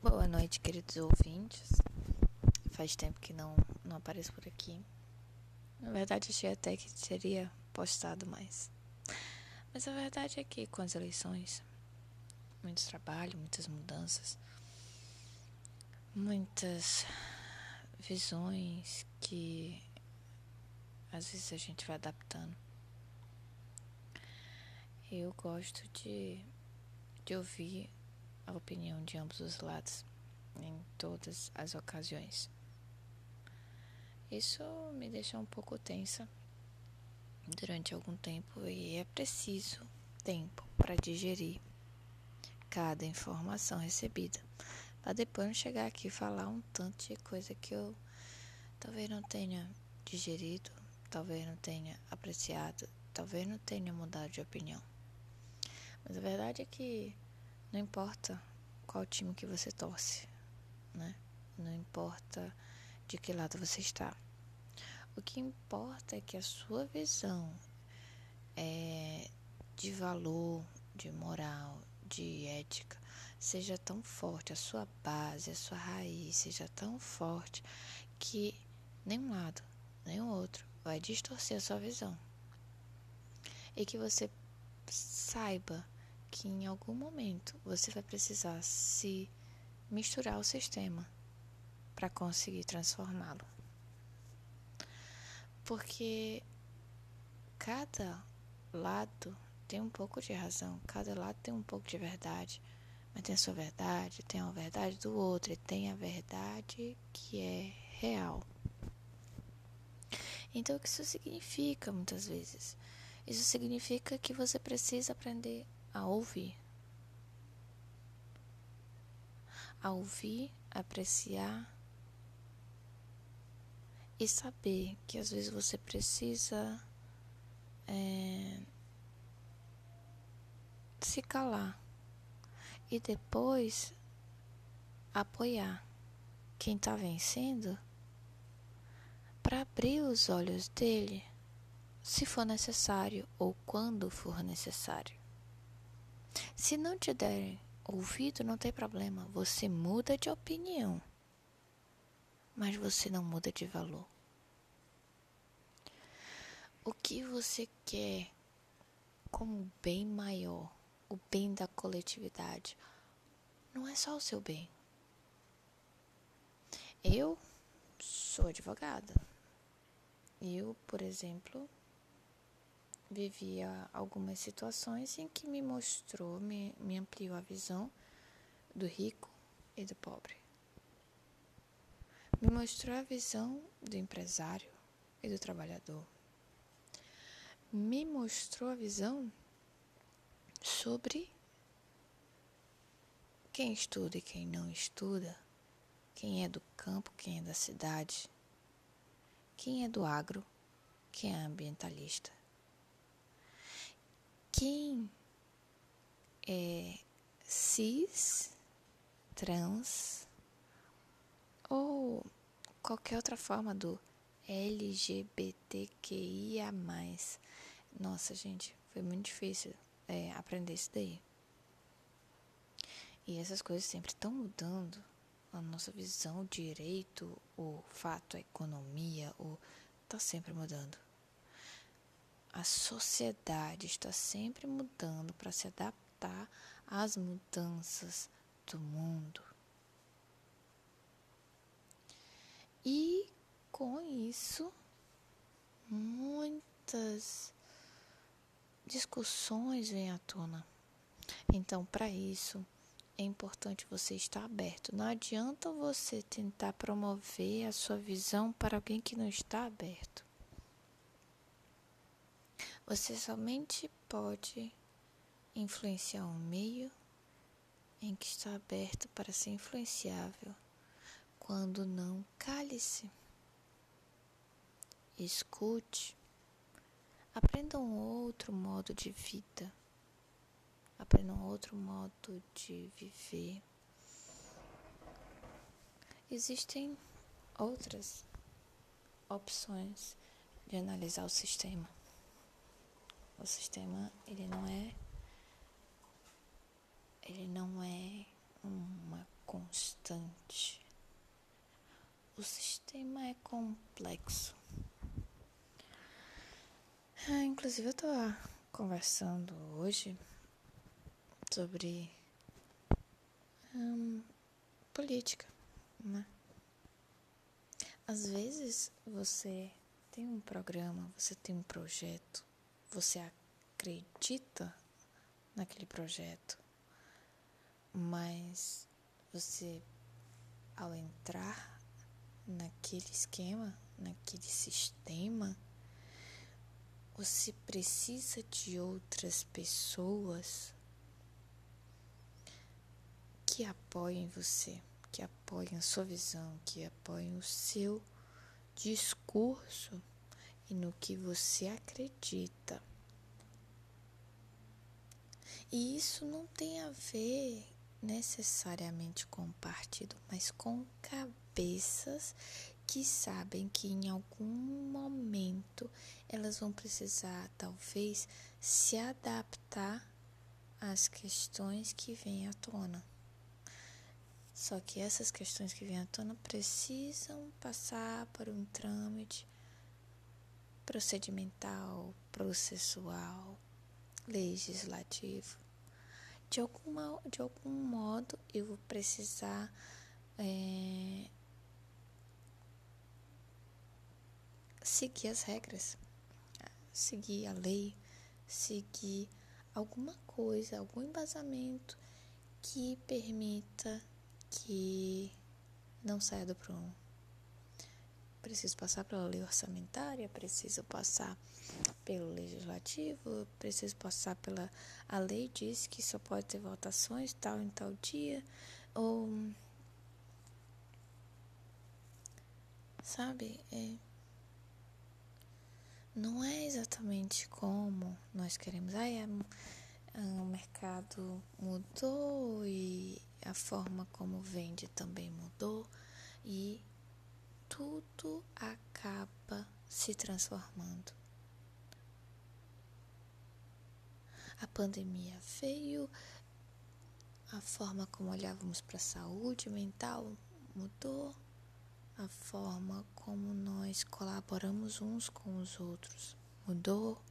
Boa noite, queridos ouvintes. Faz tempo que não, não apareço por aqui. Na verdade, achei até que teria postado mais. Mas a verdade é que com as eleições, muito trabalho, muitas mudanças, muitas visões que às vezes a gente vai adaptando. Eu gosto de, de ouvir a opinião de ambos os lados em todas as ocasiões. Isso me deixa um pouco tensa durante algum tempo e é preciso tempo para digerir cada informação recebida, para depois não chegar aqui e falar um tanto de coisa que eu talvez não tenha digerido, talvez não tenha apreciado, talvez não tenha mudado de opinião. Mas a verdade é que não importa qual time que você torce, né? Não importa de que lado você está. O que importa é que a sua visão é de valor, de moral, de ética seja tão forte, a sua base, a sua raiz seja tão forte que nenhum lado, nenhum outro vai distorcer a sua visão. E que você saiba que em algum momento você vai precisar se misturar ao sistema para conseguir transformá-lo. Porque cada lado tem um pouco de razão, cada lado tem um pouco de verdade, mas tem a sua verdade, tem a verdade do outro e tem a verdade que é real. Então, o que isso significa muitas vezes? Isso significa que você precisa aprender a ouvir. A ouvir, apreciar e saber que às vezes você precisa é, se calar e depois apoiar quem está vencendo para abrir os olhos dele se for necessário ou quando for necessário. Se não te derem ouvido, não tem problema, você muda de opinião, mas você não muda de valor. O que você quer como bem maior, o bem da coletividade, não é só o seu bem. Eu sou advogada. Eu, por exemplo, vivia algumas situações em que me mostrou, me, me ampliou a visão do rico e do pobre. Me mostrou a visão do empresário e do trabalhador. Me mostrou a visão sobre quem estuda e quem não estuda, quem é do campo, quem é da cidade, quem é do agro, quem é ambientalista quem é cis, trans ou qualquer outra forma do LGBTQIA. Nossa, gente, foi muito difícil é, aprender isso daí. E essas coisas sempre estão mudando. A nossa visão, o direito, o fato, a economia, o tá sempre mudando. A sociedade está sempre mudando para se adaptar às mudanças do mundo. E com isso, muitas discussões vêm à tona. Então, para isso, é importante você estar aberto. Não adianta você tentar promover a sua visão para alguém que não está aberto. Você somente pode influenciar um meio em que está aberto para ser influenciável. Quando não, cale-se. Escute. Aprenda um outro modo de vida. Aprenda um outro modo de viver. Existem outras opções de analisar o sistema. O sistema, ele não é ele não é uma constante. O sistema é complexo. Ah, inclusive, eu tô conversando hoje sobre hum, política, né? Às vezes você tem um programa, você tem um projeto, você acredita naquele projeto, mas você, ao entrar naquele esquema, naquele sistema, você precisa de outras pessoas que apoiem você, que apoiem a sua visão, que apoiem o seu discurso e no que você acredita. E isso não tem a ver necessariamente com partido, mas com cabeças que sabem que em algum momento elas vão precisar, talvez, se adaptar às questões que vêm à tona. Só que essas questões que vêm à tona precisam passar por um trâmite procedimental, processual, legislativo. De, alguma, de algum modo eu vou precisar é, seguir as regras, seguir a lei, seguir alguma coisa, algum embasamento que permita que não saia do prumo. Preciso passar pela lei orçamentária, preciso passar pelo legislativo, preciso passar pela. A lei diz que só pode ter votações tal em tal dia, ou. Sabe? É, não é exatamente como nós queremos. Ah, é, o mercado mudou e a forma como vende também mudou e tudo acaba se transformando. A pandemia veio, a forma como olhávamos para a saúde mental mudou a forma como nós colaboramos uns com os outros mudou.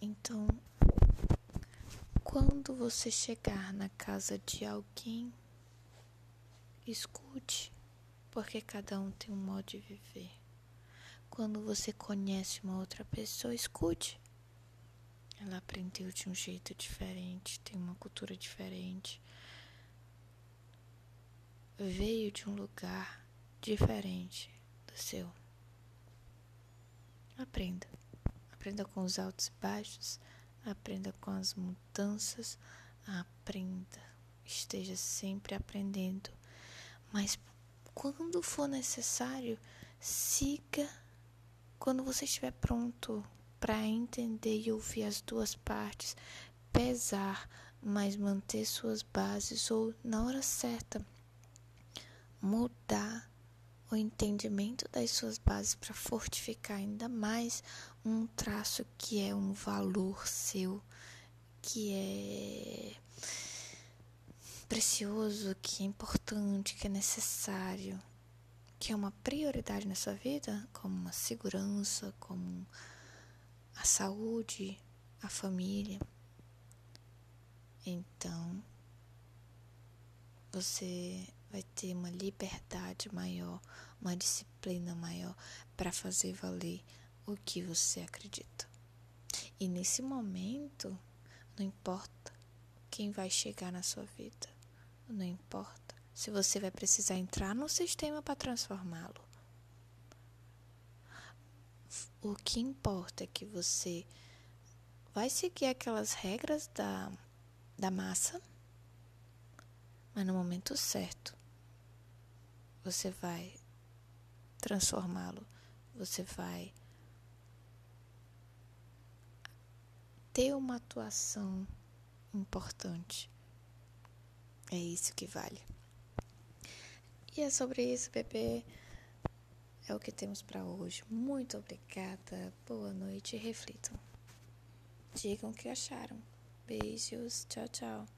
Então, quando você chegar na casa de alguém, escute, porque cada um tem um modo de viver. Quando você conhece uma outra pessoa, escute. Ela aprendeu de um jeito diferente, tem uma cultura diferente veio de um lugar diferente do seu. Aprenda. Aprenda com os altos e baixos, aprenda com as mudanças, aprenda. Esteja sempre aprendendo. Mas quando for necessário, siga quando você estiver pronto para entender e ouvir as duas partes, pesar, mas manter suas bases ou na hora certa mudar o entendimento das suas bases para fortificar ainda mais um traço que é um valor seu, que é precioso, que é importante, que é necessário, que é uma prioridade na sua vida, como a segurança, como a saúde, a família. Então, você vai ter uma liberdade maior, uma disciplina maior para fazer valer o que você acredita. E nesse momento, não importa quem vai chegar na sua vida, não importa se você vai precisar entrar no sistema para transformá-lo. O que importa é que você vai seguir aquelas regras da, da massa, mas no momento certo você vai transformá-lo, você vai ter uma atuação importante. É isso que vale. E é sobre isso, bebê. É o que temos para hoje. Muito obrigada. Boa noite reflitam. Digam o que acharam. Beijos. Tchau, tchau.